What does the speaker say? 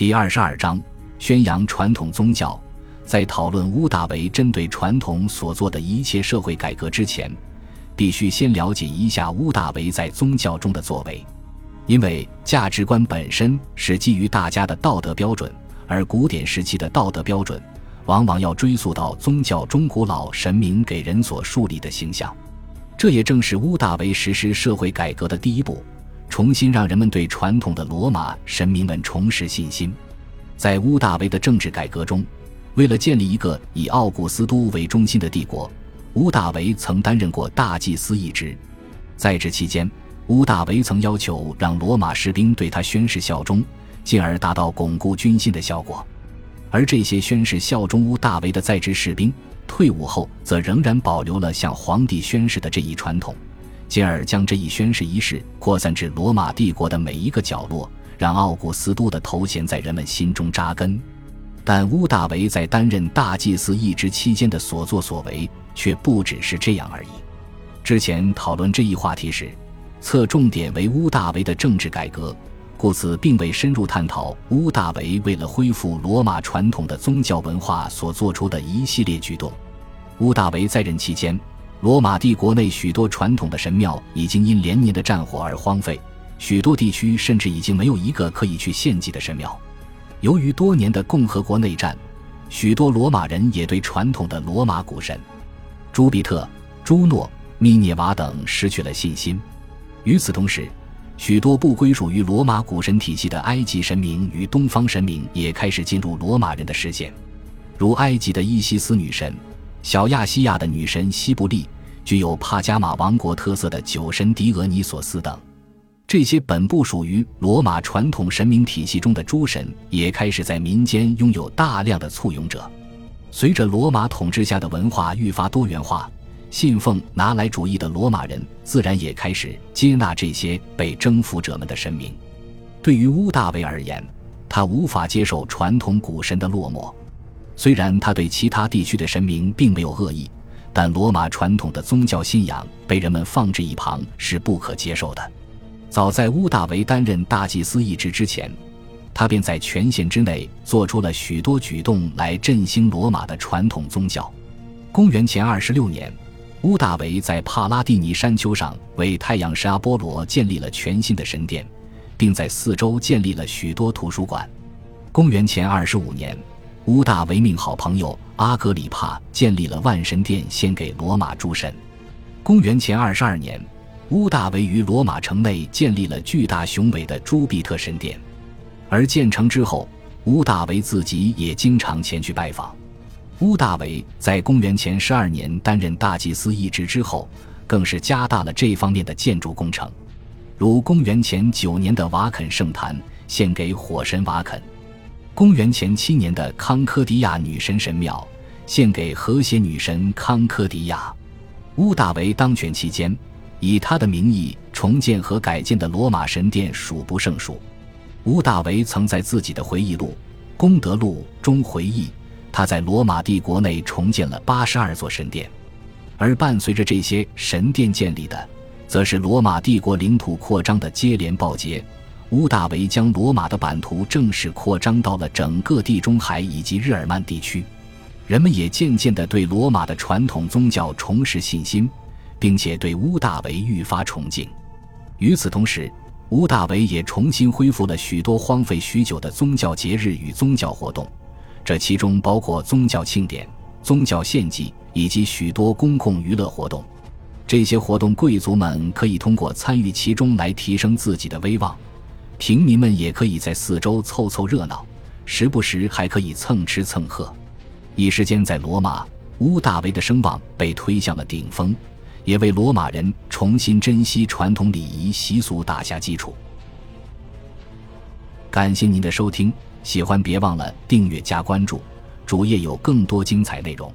第二十二章宣扬传统宗教。在讨论乌大维针对传统所做的一切社会改革之前，必须先了解一下乌大维在宗教中的作为，因为价值观本身是基于大家的道德标准，而古典时期的道德标准往往要追溯到宗教中古老神明给人所树立的形象。这也正是乌大维实施社会改革的第一步，重新让人们对传统的罗马神明们重拾信心。在乌大维的政治改革中。为了建立一个以奥古斯都为中心的帝国，乌大维曾担任过大祭司一职。在职期间，乌大维曾要求让罗马士兵对他宣誓效忠，进而达到巩固军心的效果。而这些宣誓效忠乌大维的在职士兵，退伍后则仍然保留了向皇帝宣誓的这一传统，进而将这一宣誓仪式扩散至罗马帝国的每一个角落，让奥古斯都的头衔在人们心中扎根。但乌大维在担任大祭司一职期间的所作所为，却不只是这样而已。之前讨论这一话题时，侧重点为乌大维的政治改革，故此并未深入探讨乌大维为了恢复罗马传统的宗教文化所做出的一系列举动。乌大维在任期间，罗马帝国内许多传统的神庙已经因连年的战火而荒废，许多地区甚至已经没有一个可以去献祭的神庙。由于多年的共和国内战，许多罗马人也对传统的罗马古神朱庇特、朱诺、密涅瓦等失去了信心。与此同时，许多不归属于罗马古神体系的埃及神明与东方神明也开始进入罗马人的视线，如埃及的伊西斯女神、小亚细亚的女神西布利、具有帕加马王国特色的酒神狄俄尼索斯等。这些本不属于罗马传统神明体系中的诸神，也开始在民间拥有大量的簇拥者。随着罗马统治下的文化愈发多元化，信奉拿来主义的罗马人自然也开始接纳这些被征服者们的神明。对于乌大维而言，他无法接受传统古神的落寞。虽然他对其他地区的神明并没有恶意，但罗马传统的宗教信仰被人们放置一旁是不可接受的。早在乌大维担任大祭司一职之前，他便在权限之内做出了许多举动来振兴罗马的传统宗教。公元前二十六年，乌大维在帕拉蒂尼山丘上为太阳神阿波罗建立了全新的神殿，并在四周建立了许多图书馆。公元前二十五年，乌大维命好朋友阿格里帕建立了万神殿，献给罗马诸神。公元前二十二年。乌大维于罗马城内建立了巨大雄伟的朱庇特神殿，而建成之后，乌大维自己也经常前去拜访。乌大维在公元前十二年担任大祭司一职之后，更是加大了这方面的建筑工程，如公元前九年的瓦肯圣坛献给火神瓦肯，公元前七年的康科迪亚女神神庙献给和谐女神康科迪亚。乌大维当权期间。以他的名义重建和改建的罗马神殿数不胜数。乌大维曾在自己的回忆录《功德录》中回忆，他在罗马帝国内重建了八十二座神殿。而伴随着这些神殿建立的，则是罗马帝国领土扩张的接连报捷。乌大维将罗马的版图正式扩张到了整个地中海以及日耳曼地区，人们也渐渐地对罗马的传统宗教重拾信心。并且对乌大维愈发崇敬。与此同时，乌大维也重新恢复了许多荒废许久的宗教节日与宗教活动，这其中包括宗教庆典、宗教献祭以及许多公共娱乐活动。这些活动，贵族们可以通过参与其中来提升自己的威望，平民们也可以在四周凑凑热闹，时不时还可以蹭吃蹭喝。一时间，在罗马，乌大维的声望被推向了顶峰。也为罗马人重新珍惜传统礼仪习俗打下基础。感谢您的收听，喜欢别忘了订阅加关注，主页有更多精彩内容。